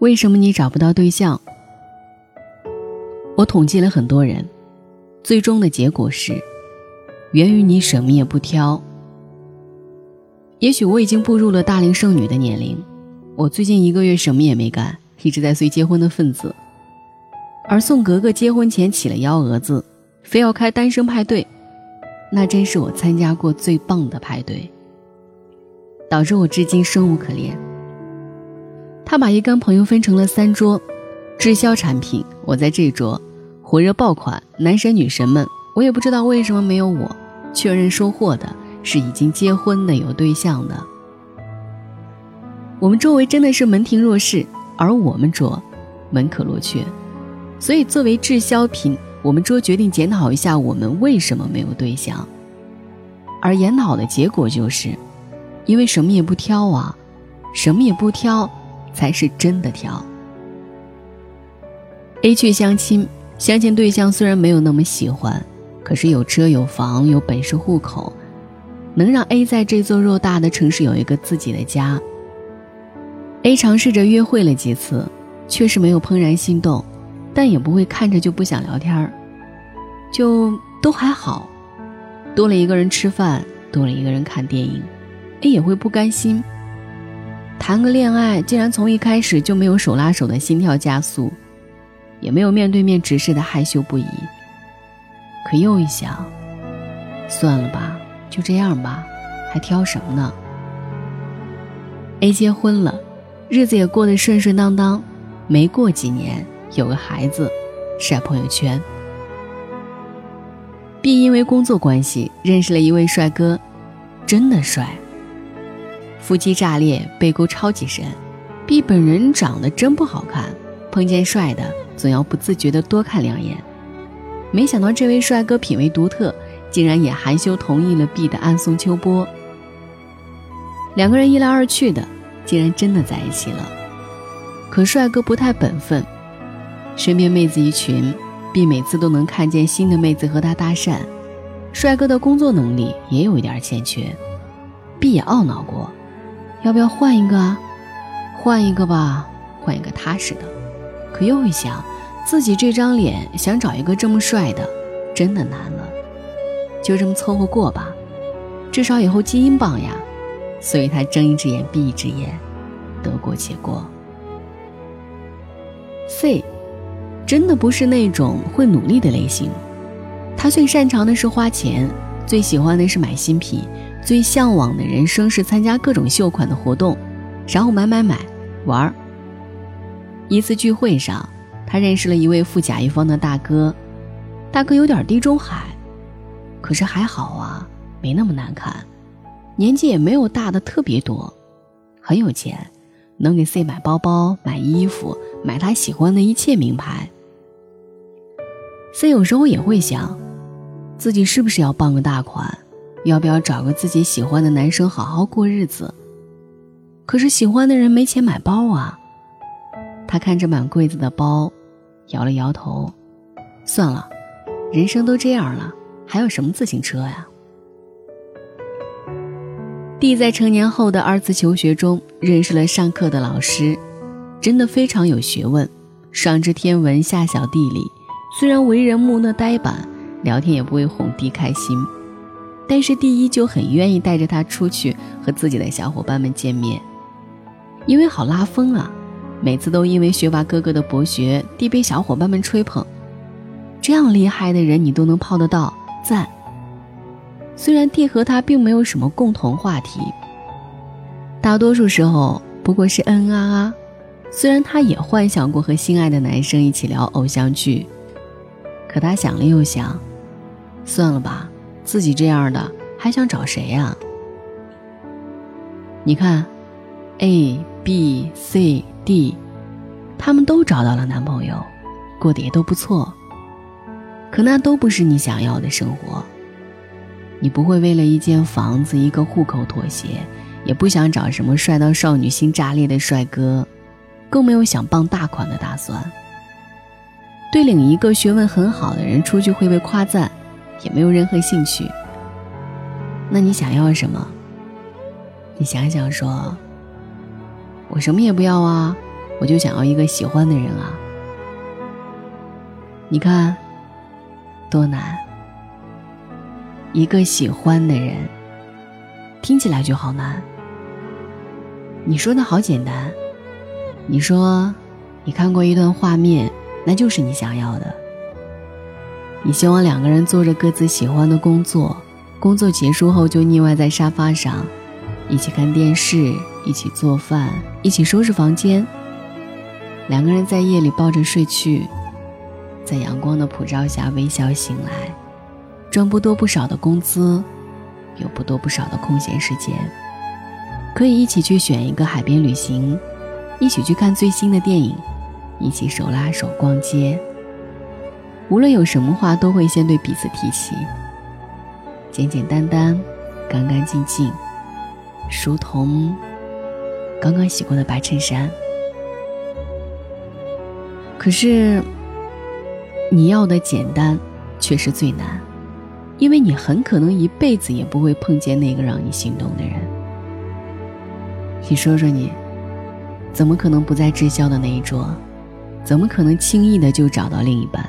为什么你找不到对象？我统计了很多人，最终的结果是，源于你什么也不挑。也许我已经步入了大龄剩女的年龄，我最近一个月什么也没干，一直在随结婚的份子。而宋格格结婚前起了幺蛾子，非要开单身派对，那真是我参加过最棒的派对，导致我至今生无可恋。他把一干朋友分成了三桌，滞销产品我在这桌。火热爆款，男神女神们，我也不知道为什么没有我。确认收货的是已经结婚的、有对象的。我们周围真的是门庭若市，而我们桌门可罗雀。所以作为滞销品，我们桌决定检讨一下我们为什么没有对象。而研讨的结果就是，因为什么也不挑啊，什么也不挑，才是真的挑。A 去相亲。相亲对象虽然没有那么喜欢，可是有车有房有本市户口，能让 A 在这座偌大的城市有一个自己的家。A 尝试着约会了几次，确实没有怦然心动，但也不会看着就不想聊天儿，就都还好。多了一个人吃饭，多了一个人看电影，A 也会不甘心。谈个恋爱，竟然从一开始就没有手拉手的心跳加速。也没有面对面直视的害羞不已。可又一想，算了吧，就这样吧，还挑什么呢？A 结婚了，日子也过得顺顺当当，没过几年有个孩子，晒朋友圈。B 因为工作关系认识了一位帅哥，真的帅。腹肌炸裂，背沟超级深。B 本人长得真不好看，碰见帅的。总要不自觉的多看两眼，没想到这位帅哥品味独特，竟然也含羞同意了 B 的暗送秋波。两个人一来二去的，竟然真的在一起了。可帅哥不太本分，身边妹子一群，B 每次都能看见新的妹子和他搭讪。帅哥的工作能力也有一点欠缺，B 也懊恼过，要不要换一个啊？换一个吧，换一个踏实的。可又一想，自己这张脸想找一个这么帅的，真的难了。就这么凑合过吧，至少以后基因棒呀。所以他睁一只眼闭一只眼，得过且过。C，真的不是那种会努力的类型。他最擅长的是花钱，最喜欢的是买新品，最向往的人生是参加各种秀款的活动，然后买买买，玩儿。一次聚会上，他认识了一位富甲一方的大哥，大哥有点地中海，可是还好啊，没那么难看，年纪也没有大的特别多，很有钱，能给 C 买包包、买衣服、买他喜欢的一切名牌。C 有时候也会想，自己是不是要傍个大款，要不要找个自己喜欢的男生好好过日子？可是喜欢的人没钱买包啊。他看着满柜子的包，摇了摇头，算了，人生都这样了，还有什么自行车呀？D 在成年后的二次求学中认识了上课的老师，真的非常有学问，上知天文下晓地理。虽然为人木讷呆板，聊天也不会哄 D 开心，但是 D 依旧很愿意带着他出去和自己的小伙伴们见面，因为好拉风啊。每次都因为学霸哥哥的博学，地被小伙伴们吹捧。这样厉害的人你都能泡得到，赞。虽然弟和他并没有什么共同话题，大多数时候不过是嗯啊啊。虽然他也幻想过和心爱的男生一起聊偶像剧，可他想了又想，算了吧，自己这样的还想找谁呀？你看，A、B、C。D，他们都找到了男朋友，过得也都不错。可那都不是你想要的生活。你不会为了一间房子、一个户口妥协，也不想找什么帅到少女心炸裂的帅哥，更没有想傍大款的打算。对领一个学问很好的人出去会被夸赞，也没有任何兴趣。那你想要什么？你想想说。我什么也不要啊，我就想要一个喜欢的人啊。你看，多难。一个喜欢的人，听起来就好难。你说的好简单，你说，你看过一段画面，那就是你想要的。你希望两个人做着各自喜欢的工作，工作结束后就腻歪在沙发上，一起看电视，一起做饭，一起收拾房间。两个人在夜里抱着睡去，在阳光的普照下微笑醒来，赚不多不少的工资，有不多不少的空闲时间，可以一起去选一个海边旅行，一起去看最新的电影，一起手拉手逛街。无论有什么话，都会先对彼此提起。简简单单，干干净净，如同刚刚洗过的白衬衫。可是，你要的简单，却是最难，因为你很可能一辈子也不会碰见那个让你心动的人。你说说你，怎么可能不在滞销的那一桌？怎么可能轻易的就找到另一半？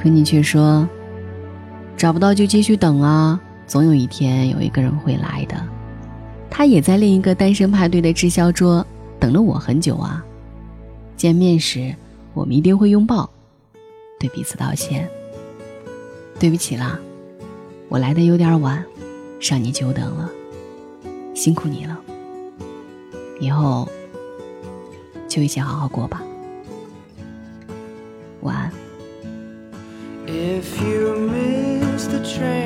可你却说，找不到就继续等啊，总有一天有一个人会来的。他也在另一个单身派对的滞销桌等了我很久啊。见面时，我们一定会拥抱，对彼此道歉。对不起啦，我来的有点晚，让你久等了，辛苦你了。以后就一起好好过吧。晚安。If you miss the train